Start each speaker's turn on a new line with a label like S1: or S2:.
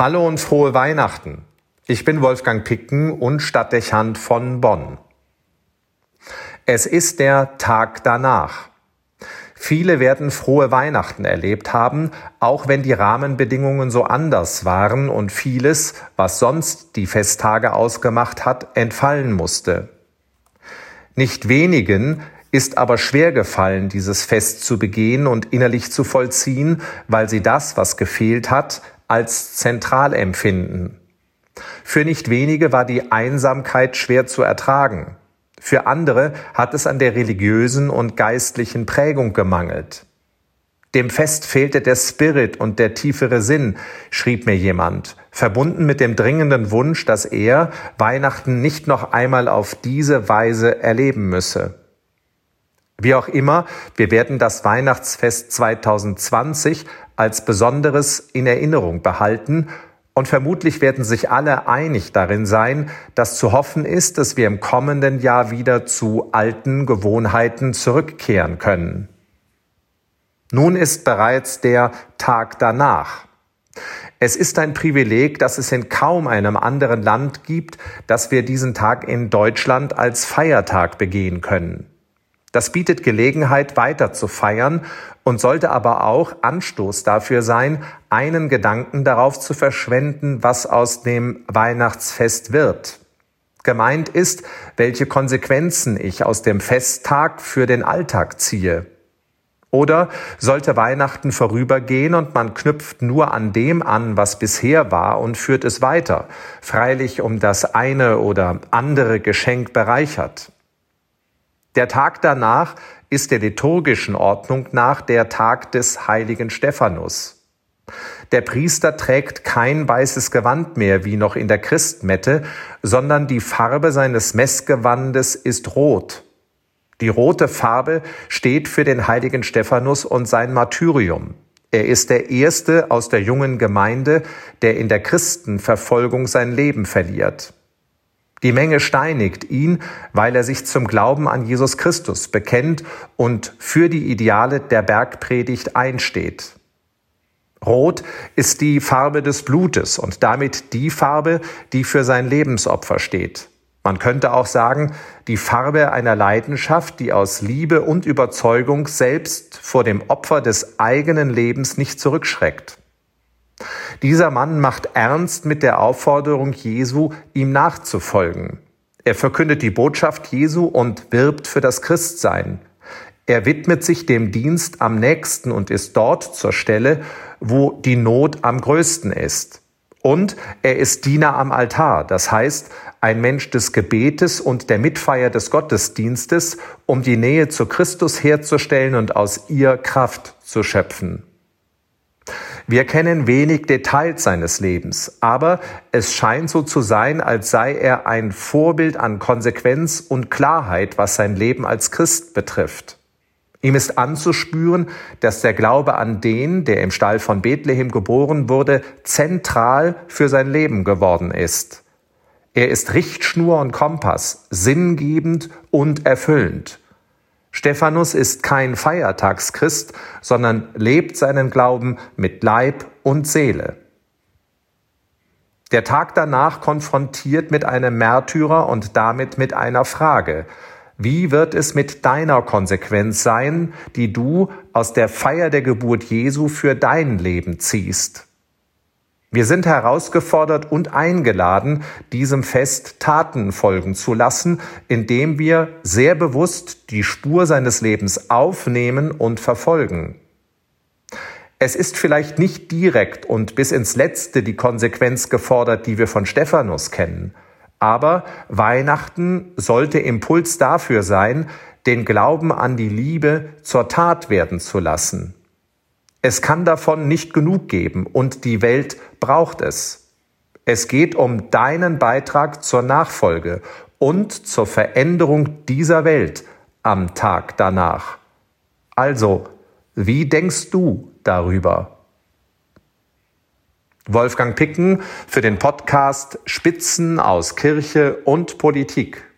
S1: Hallo und frohe Weihnachten. Ich bin Wolfgang Picken und Stadtdechant von Bonn. Es ist der Tag danach. Viele werden frohe Weihnachten erlebt haben, auch wenn die Rahmenbedingungen so anders waren und vieles, was sonst die Festtage ausgemacht hat, entfallen musste. Nicht wenigen ist aber schwer gefallen, dieses Fest zu begehen und innerlich zu vollziehen, weil sie das, was gefehlt hat, als zentral empfinden. Für nicht wenige war die Einsamkeit schwer zu ertragen. Für andere hat es an der religiösen und geistlichen Prägung gemangelt. Dem Fest fehlte der Spirit und der tiefere Sinn, schrieb mir jemand, verbunden mit dem dringenden Wunsch, dass er Weihnachten nicht noch einmal auf diese Weise erleben müsse. Wie auch immer, wir werden das Weihnachtsfest 2020 als Besonderes in Erinnerung behalten und vermutlich werden sich alle einig darin sein, dass zu hoffen ist, dass wir im kommenden Jahr wieder zu alten Gewohnheiten zurückkehren können. Nun ist bereits der Tag danach. Es ist ein Privileg, dass es in kaum einem anderen Land gibt, dass wir diesen Tag in Deutschland als Feiertag begehen können. Das bietet Gelegenheit, weiter zu feiern und sollte aber auch Anstoß dafür sein, einen Gedanken darauf zu verschwenden, was aus dem Weihnachtsfest wird. Gemeint ist, welche Konsequenzen ich aus dem Festtag für den Alltag ziehe. Oder sollte Weihnachten vorübergehen und man knüpft nur an dem an, was bisher war und führt es weiter, freilich um das eine oder andere Geschenk bereichert. Der Tag danach ist der liturgischen Ordnung nach der Tag des heiligen Stephanus. Der Priester trägt kein weißes Gewand mehr wie noch in der Christmette, sondern die Farbe seines Messgewandes ist rot. Die rote Farbe steht für den heiligen Stephanus und sein Martyrium. Er ist der erste aus der jungen Gemeinde, der in der Christenverfolgung sein Leben verliert. Die Menge steinigt ihn, weil er sich zum Glauben an Jesus Christus bekennt und für die Ideale der Bergpredigt einsteht. Rot ist die Farbe des Blutes und damit die Farbe, die für sein Lebensopfer steht. Man könnte auch sagen, die Farbe einer Leidenschaft, die aus Liebe und Überzeugung selbst vor dem Opfer des eigenen Lebens nicht zurückschreckt. Dieser Mann macht ernst mit der Aufforderung Jesu, ihm nachzufolgen. Er verkündet die Botschaft Jesu und wirbt für das Christsein. Er widmet sich dem Dienst am nächsten und ist dort zur Stelle, wo die Not am größten ist. Und er ist Diener am Altar, das heißt ein Mensch des Gebetes und der Mitfeier des Gottesdienstes, um die Nähe zu Christus herzustellen und aus ihr Kraft zu schöpfen. Wir kennen wenig Details seines Lebens, aber es scheint so zu sein, als sei er ein Vorbild an Konsequenz und Klarheit, was sein Leben als Christ betrifft. Ihm ist anzuspüren, dass der Glaube an den, der im Stall von Bethlehem geboren wurde, zentral für sein Leben geworden ist. Er ist Richtschnur und Kompass, sinngebend und erfüllend. Stephanus ist kein Feiertagschrist, sondern lebt seinen Glauben mit Leib und Seele. Der Tag danach konfrontiert mit einem Märtyrer und damit mit einer Frage. Wie wird es mit deiner Konsequenz sein, die du aus der Feier der Geburt Jesu für dein Leben ziehst? Wir sind herausgefordert und eingeladen, diesem Fest Taten folgen zu lassen, indem wir sehr bewusst die Spur seines Lebens aufnehmen und verfolgen. Es ist vielleicht nicht direkt und bis ins Letzte die Konsequenz gefordert, die wir von Stephanus kennen. Aber Weihnachten sollte Impuls dafür sein, den Glauben an die Liebe zur Tat werden zu lassen. Es kann davon nicht genug geben und die Welt braucht es. Es geht um deinen Beitrag zur Nachfolge und zur Veränderung dieser Welt am Tag danach. Also, wie denkst du darüber? Wolfgang Picken für den Podcast Spitzen aus Kirche und Politik.